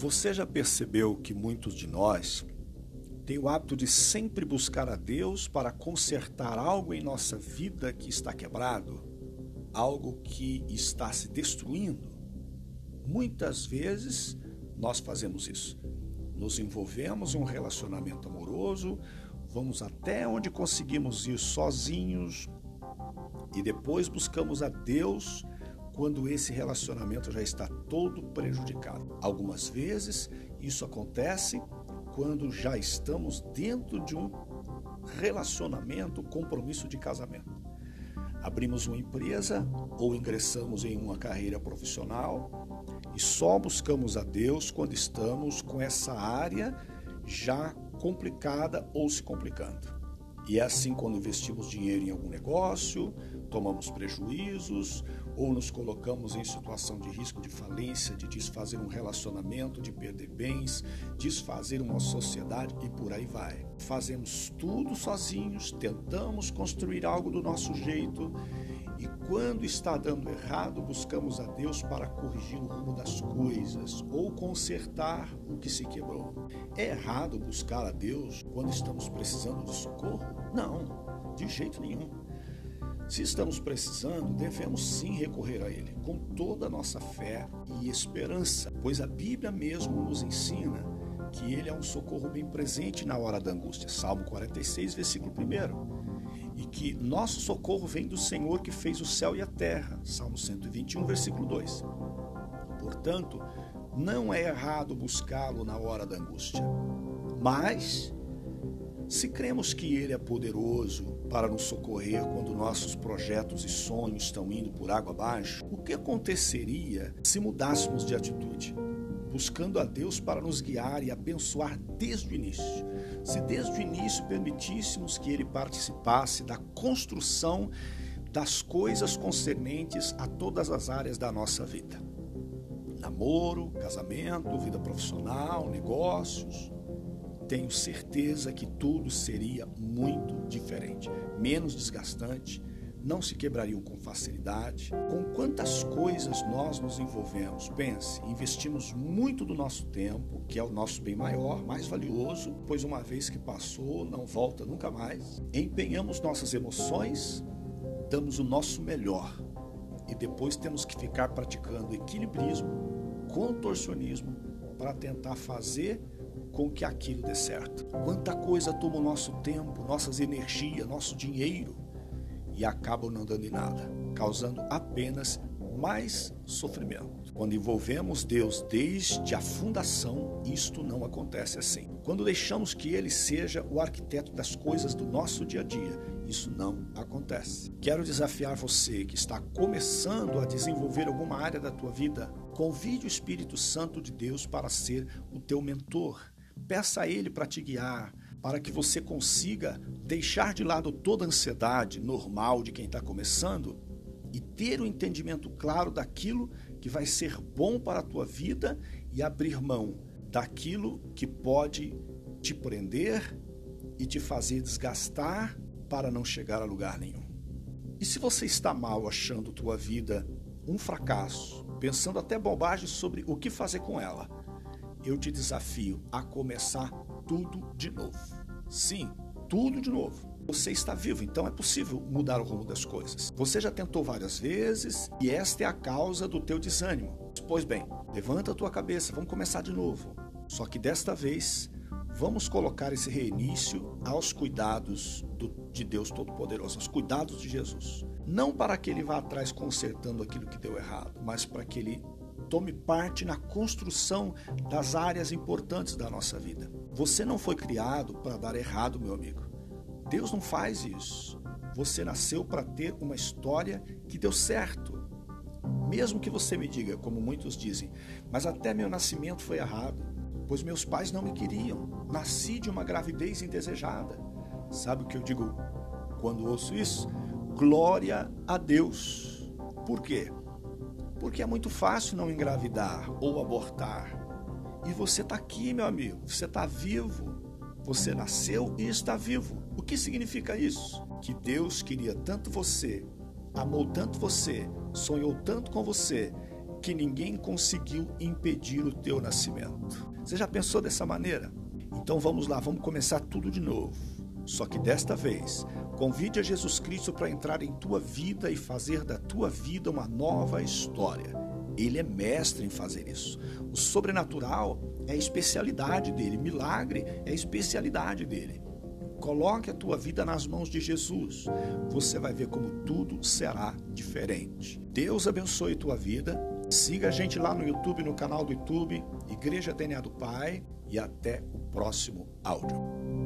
Você já percebeu que muitos de nós têm o hábito de sempre buscar a Deus para consertar algo em nossa vida que está quebrado, algo que está se destruindo? Muitas vezes nós fazemos isso. Nos envolvemos em um relacionamento amoroso, vamos até onde conseguimos ir sozinhos e depois buscamos a Deus quando esse relacionamento já está todo prejudicado. Algumas vezes isso acontece quando já estamos dentro de um relacionamento, compromisso de casamento. Abrimos uma empresa ou ingressamos em uma carreira profissional e só buscamos a Deus quando estamos com essa área já complicada ou se complicando. E é assim quando investimos dinheiro em algum negócio, tomamos prejuízos ou nos colocamos em situação de risco de falência, de desfazer um relacionamento, de perder bens, desfazer uma sociedade e por aí vai. Fazemos tudo sozinhos, tentamos construir algo do nosso jeito e quando está dando errado, buscamos a Deus para corrigir o rumo das coisas ou consertar o que se quebrou. É errado buscar a Deus quando estamos precisando de socorro? Não, de jeito nenhum. Se estamos precisando, devemos sim recorrer a Ele, com toda a nossa fé e esperança, pois a Bíblia mesmo nos ensina que Ele é um socorro bem presente na hora da angústia. Salmo 46, versículo 1. E que nosso socorro vem do Senhor que fez o céu e a terra. Salmo 121, versículo 2. Portanto, não é errado buscá-lo na hora da angústia, mas se cremos que Ele é poderoso para nos socorrer quando nossos projetos e sonhos estão indo por água abaixo, o que aconteceria se mudássemos de atitude? Buscando a Deus para nos guiar e abençoar desde o início. Se desde o início permitíssemos que Ele participasse da construção das coisas concernentes a todas as áreas da nossa vida: namoro, casamento, vida profissional, negócios tenho certeza que tudo seria muito diferente, menos desgastante, não se quebrariam com facilidade. Com quantas coisas nós nos envolvemos? Pense, investimos muito do nosso tempo, que é o nosso bem maior, mais valioso, pois uma vez que passou, não volta nunca mais. Empenhamos nossas emoções, damos o nosso melhor e depois temos que ficar praticando equilibrismo, contorcionismo para tentar fazer com que aquilo dê certo. Quanta coisa toma o nosso tempo, nossas energias, nosso dinheiro e acabam não dando em nada, causando apenas mais sofrimento. Quando envolvemos Deus desde a fundação, isto não acontece assim. Quando deixamos que Ele seja o arquiteto das coisas do nosso dia a dia, isso não acontece. Quero desafiar você que está começando a desenvolver alguma área da tua vida, convide o Espírito Santo de Deus para ser o teu mentor Peça a Ele para te guiar, para que você consiga deixar de lado toda a ansiedade normal de quem está começando e ter o um entendimento claro daquilo que vai ser bom para a tua vida e abrir mão daquilo que pode te prender e te fazer desgastar para não chegar a lugar nenhum. E se você está mal achando tua vida um fracasso, pensando até bobagem sobre o que fazer com ela, eu te desafio a começar tudo de novo. Sim, tudo de novo. Você está vivo, então é possível mudar o rumo das coisas. Você já tentou várias vezes e esta é a causa do teu desânimo. Pois bem, levanta a tua cabeça, vamos começar de novo. Só que desta vez, vamos colocar esse reinício aos cuidados do, de Deus Todo-Poderoso, aos cuidados de Jesus. Não para que ele vá atrás consertando aquilo que deu errado, mas para que ele tome parte na construção das áreas importantes da nossa vida. Você não foi criado para dar errado, meu amigo. Deus não faz isso. Você nasceu para ter uma história que deu certo. Mesmo que você me diga, como muitos dizem, mas até meu nascimento foi errado, pois meus pais não me queriam. Nasci de uma gravidez indesejada. Sabe o que eu digo quando ouço isso? Glória a Deus. Por quê? Porque é muito fácil não engravidar ou abortar. E você está aqui, meu amigo, você está vivo. Você nasceu e está vivo. O que significa isso? Que Deus queria tanto você, amou tanto você, sonhou tanto com você, que ninguém conseguiu impedir o teu nascimento. Você já pensou dessa maneira? Então vamos lá, vamos começar tudo de novo. Só que desta vez, convide a Jesus Cristo para entrar em tua vida e fazer da tua vida uma nova história. Ele é mestre em fazer isso. O sobrenatural é a especialidade dele, milagre é a especialidade dele. Coloque a tua vida nas mãos de Jesus. Você vai ver como tudo será diferente. Deus abençoe tua vida. Siga a gente lá no YouTube, no canal do YouTube, Igreja DNA do Pai, e até o próximo áudio.